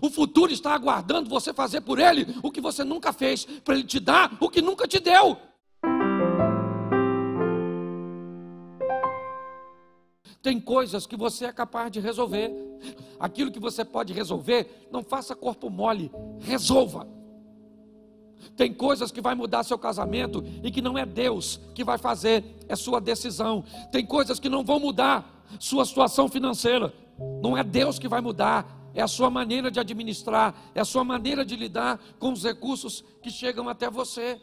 O futuro está aguardando você fazer por ele o que você nunca fez, para ele te dar o que nunca te deu. Tem coisas que você é capaz de resolver. Aquilo que você pode resolver, não faça corpo mole, resolva. Tem coisas que vai mudar seu casamento e que não é Deus que vai fazer, é sua decisão. Tem coisas que não vão mudar sua situação financeira. Não é Deus que vai mudar, é a sua maneira de administrar, é a sua maneira de lidar com os recursos que chegam até você.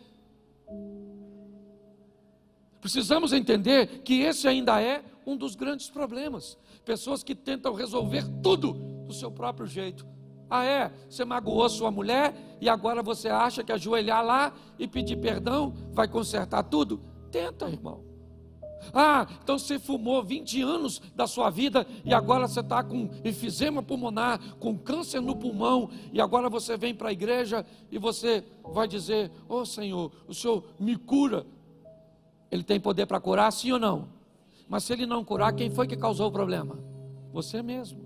Precisamos entender que esse ainda é um dos grandes problemas. Pessoas que tentam resolver tudo do seu próprio jeito. Ah, é? Você magoou sua mulher e agora você acha que ajoelhar lá e pedir perdão vai consertar tudo? Tenta, irmão. Ah, então você fumou 20 anos da sua vida e agora você está com enfisema pulmonar, com câncer no pulmão, e agora você vem para a igreja e você vai dizer: Ô oh, Senhor, o Senhor me cura. Ele tem poder para curar, sim ou não? Mas se ele não curar, quem foi que causou o problema? Você mesmo.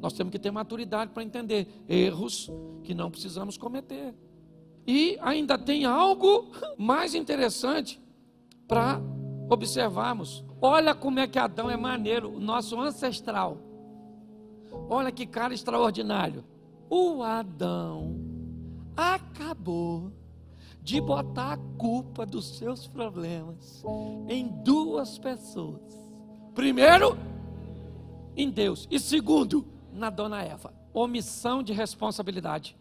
Nós temos que ter maturidade para entender erros que não precisamos cometer. E ainda tem algo mais interessante para observarmos. Olha como é que Adão é maneiro, o nosso ancestral. Olha que cara extraordinário. O Adão acabou de botar a culpa dos seus problemas em duas pessoas. Primeiro, em Deus. E segundo, na dona Eva. Omissão de responsabilidade.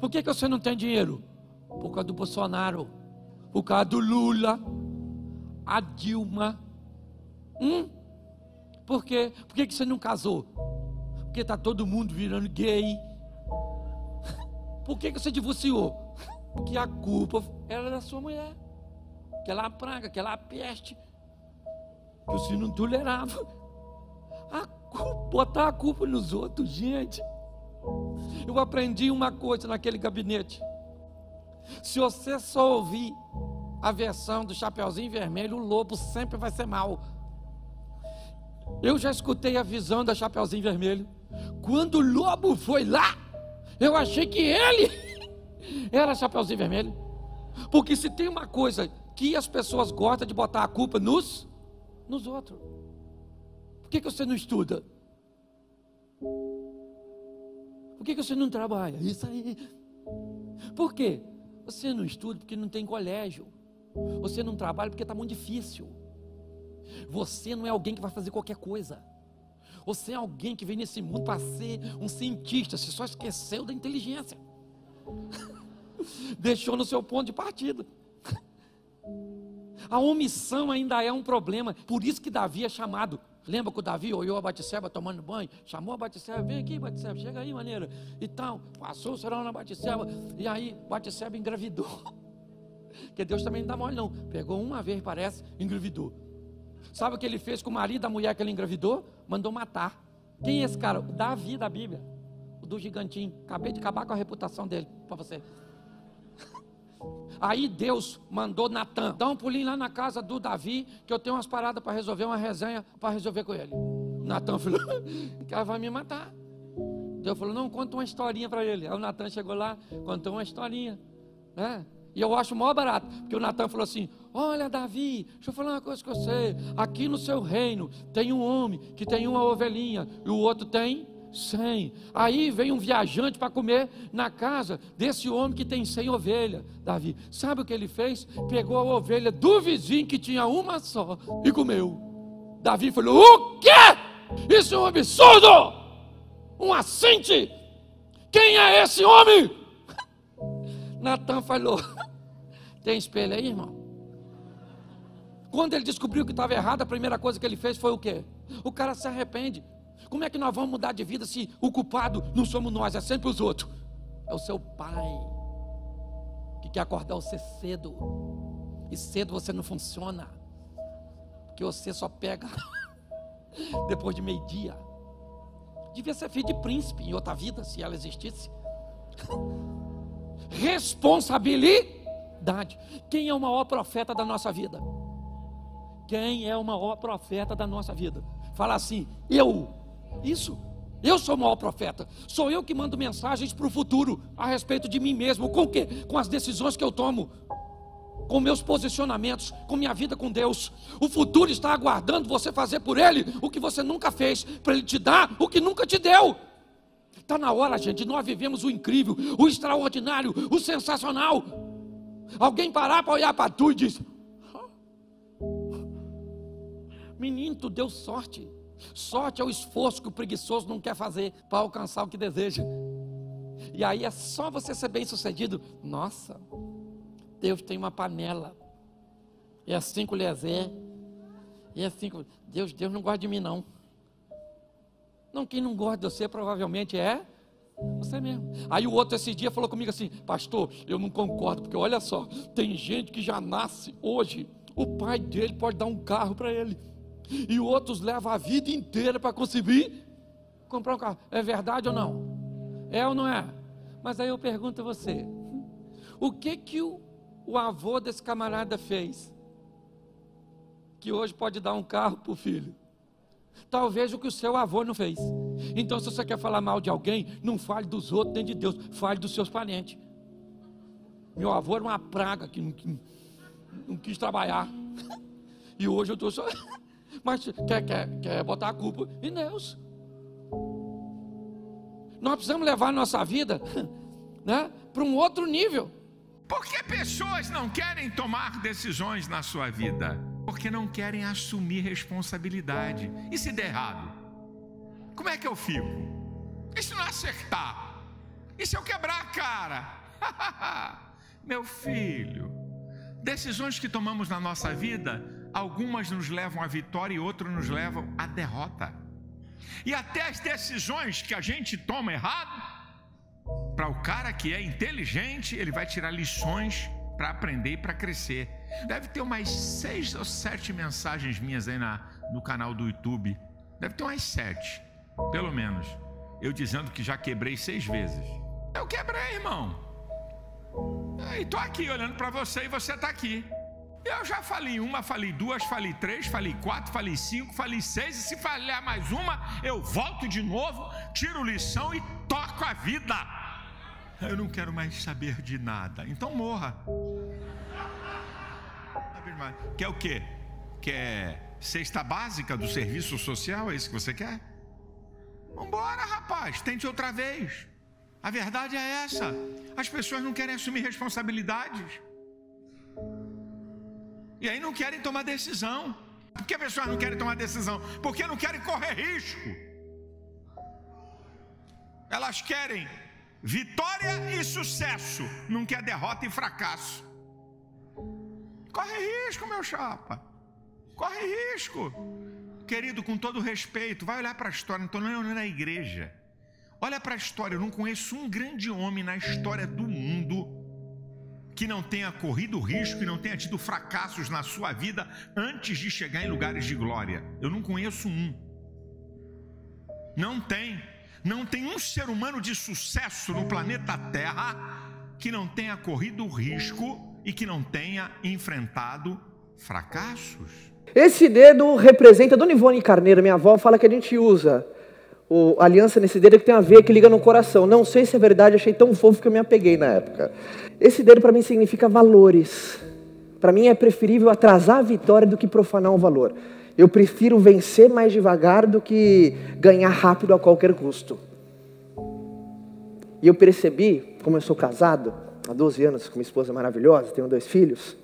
Por que, que você não tem dinheiro? Por causa do Bolsonaro. Por causa do Lula. A Dilma. Hum? Por quê? Por que, você não casou? Porque está todo mundo virando gay. Por que, você divorciou? que a culpa era da sua mulher. Aquela praga, aquela peste que senhor não tolerava. A culpa, botar a culpa nos outros, gente. Eu aprendi uma coisa naquele gabinete. Se você só ouvir a versão do Chapeuzinho Vermelho, o lobo sempre vai ser mal. Eu já escutei a visão da Chapeuzinho Vermelho. Quando o lobo foi lá, eu achei que ele era Chapeuzinho Vermelho. Porque se tem uma coisa que as pessoas gostam de botar a culpa nos, nos outros. Por que, que você não estuda? Por que, que você não trabalha? Isso aí. Por quê? Você não estuda porque não tem colégio. Você não trabalha porque está muito difícil. Você não é alguém que vai fazer qualquer coisa. Você é alguém que vem nesse mundo para ser um cientista. Você só esqueceu da inteligência. Deixou no seu ponto de partida. A omissão ainda é um problema. Por isso que Davi é chamado. Lembra que o Davi olhou a Batisseba tomando banho? Chamou a Batisseba, vem aqui, Batisseba, chega aí, maneira. E tal, passou o serão na Batisseba. E aí, Batisseba engravidou. Porque Deus também não dá mole, não. Pegou uma vez, parece, engravidou. Sabe o que ele fez com o marido da mulher que ele engravidou? Mandou matar. Quem é esse cara? Davi da Bíblia. O do gigantinho. Acabei de acabar com a reputação dele para você. Aí Deus mandou Natan, dá um pulinho lá na casa do Davi, que eu tenho umas paradas para resolver, uma resenha para resolver com ele. Natan falou, ela vai me matar. Deus falou, não, conta uma historinha para ele. Aí o Natan chegou lá, contou uma historinha. Né? E eu acho maior barato, porque o Natan falou assim: Olha, Davi, deixa eu falar uma coisa com você. Aqui no seu reino tem um homem que tem uma ovelhinha e o outro tem cem. Aí vem um viajante para comer na casa desse homem que tem cem ovelhas, Davi. Sabe o que ele fez? Pegou a ovelha do vizinho que tinha uma só e comeu. Davi falou: O quê? Isso é um absurdo! Um assinte! Quem é esse homem? Natan falou: Tem espelho aí, irmão? Quando ele descobriu que estava errado, a primeira coisa que ele fez foi o quê? O cara se arrepende. Como é que nós vamos mudar de vida se o culpado não somos nós, é sempre os outros? É o seu pai que quer acordar você cedo. E cedo você não funciona. Porque você só pega depois de meio-dia. Devia ser filho de príncipe em outra vida, se ela existisse. Responsabilidade. Quem é o maior profeta da nossa vida? Quem é o maior profeta da nossa vida? Fala assim, eu isso. Eu sou o maior profeta. Sou eu que mando mensagens para o futuro a respeito de mim mesmo. Com o quê? Com as decisões que eu tomo. Com meus posicionamentos, com minha vida com Deus. O futuro está aguardando você fazer por Ele o que você nunca fez, para Ele te dar o que nunca te deu. Está na hora, gente, nós vivemos o incrível, o extraordinário, o sensacional. Alguém parar para olhar para tu e diz: Menino, tu deu sorte. Sorte é o esforço que o preguiçoso não quer fazer para alcançar o que deseja. E aí é só você ser bem sucedido. Nossa, Deus tem uma panela. E é cinco colheres E é cinco. Deus, Deus não gosta de mim, não. Não, quem não gosta de você provavelmente é você mesmo. Aí o outro esse dia falou comigo assim, pastor, eu não concordo, porque olha só, tem gente que já nasce hoje, o pai dele pode dar um carro para ele e outros levam a vida inteira para conseguir comprar um carro. É verdade ou não? É ou não é? Mas aí eu pergunto a você: o que que o, o avô desse camarada fez? Que hoje pode dar um carro para o filho. Talvez o que o seu avô não fez. Então, se você quer falar mal de alguém, não fale dos outros nem de Deus, fale dos seus parentes. Meu avô era uma praga que não, que não quis trabalhar. E hoje eu estou só. mas quer, quer, quer botar a culpa em Deus. Nós precisamos levar a nossa vida né, para um outro nível. Por que pessoas não querem tomar decisões na sua vida? Porque não querem assumir responsabilidade. E se der errado? Como é que eu fico? E se não acertar? E se eu quebrar a cara? Meu filho, decisões que tomamos na nossa vida algumas nos levam à vitória e outras nos levam à derrota. E até as decisões que a gente toma errado, para o cara que é inteligente, ele vai tirar lições para aprender e para crescer. Deve ter umas seis ou sete mensagens minhas aí na, no canal do YouTube. Deve ter umas sete, pelo menos. Eu dizendo que já quebrei seis vezes. Eu quebrei, irmão. E estou aqui olhando para você e você está aqui. Eu já falei uma, falei duas, falei três, falei quatro, falei cinco, falei seis, e se falhar mais uma, eu volto de novo, tiro lição e toco a vida. Eu não quero mais saber de nada. Então morra. Quer o quê? Quer cesta básica do serviço social? É isso que você quer? Vambora, rapaz, tente outra vez. A verdade é essa. As pessoas não querem assumir responsabilidades. E aí não querem tomar decisão. Por que as pessoas não querem tomar decisão? Porque não querem correr risco. Elas querem vitória e sucesso, não quer derrota e fracasso. Corre risco, meu chapa. Corre risco. Querido, com todo respeito, vai olhar para a história, não estou nem olhando a igreja. Olha para a história, eu não conheço um grande homem na história do mundo que não tenha corrido risco e não tenha tido fracassos na sua vida antes de chegar em lugares de glória. Eu não conheço um. Não tem. Não tem um ser humano de sucesso no planeta Terra que não tenha corrido risco e que não tenha enfrentado fracassos. Esse dedo representa Dona Ivone Carneiro, minha avó, fala que a gente usa o, aliança nesse dedo que tem a ver que liga no coração. Não sei se é verdade, achei tão fofo que eu me apeguei na época. Esse dedo para mim significa valores. Para mim é preferível atrasar a vitória do que profanar o valor. Eu prefiro vencer mais devagar do que ganhar rápido a qualquer custo. E eu percebi, como eu sou casado há 12 anos com minha esposa maravilhosa, tenho dois filhos,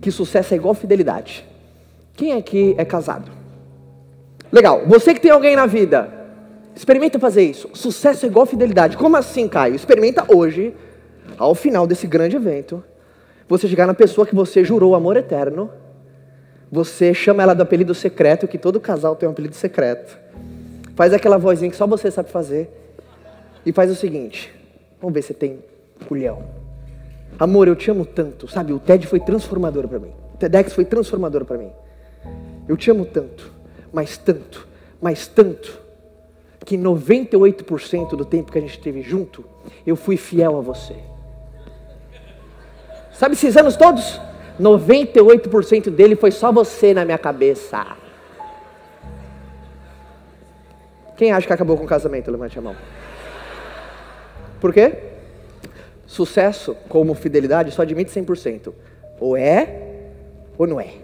que sucesso é igual fidelidade. Quem aqui é casado? Legal. Você que tem alguém na vida, experimenta fazer isso. Sucesso é igual fidelidade. Como assim, Caio? Experimenta hoje ao final desse grande evento, você chegar na pessoa que você jurou amor eterno, você chama ela do apelido secreto, que todo casal tem um apelido secreto, faz aquela vozinha que só você sabe fazer, e faz o seguinte: vamos ver se tem culhão. Amor, eu te amo tanto, sabe? O TED foi transformador para mim. O TEDx foi transformador para mim. Eu te amo tanto, mas tanto, mas tanto, que 98% do tempo que a gente esteve junto, eu fui fiel a você. Sabe esses anos todos? 98% dele foi só você na minha cabeça. Quem acha que acabou com o casamento? Levante a mão. Por quê? Sucesso, como fidelidade, só admite 100%. Ou é, ou não é.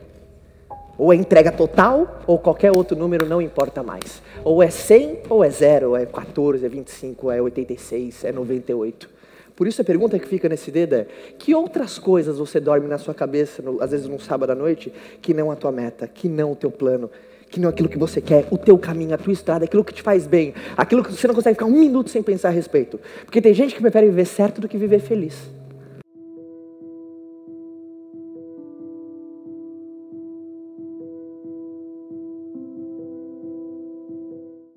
Ou é entrega total, ou qualquer outro número não importa mais. Ou é 100, ou é 0, ou é 14, é 25, é 86, é 98. Por isso a pergunta que fica nesse dedo é: que outras coisas você dorme na sua cabeça, no, às vezes num sábado à noite, que não a tua meta, que não o teu plano, que não aquilo que você quer, o teu caminho, a tua estrada, aquilo que te faz bem, aquilo que você não consegue ficar um minuto sem pensar a respeito. Porque tem gente que prefere viver certo do que viver feliz.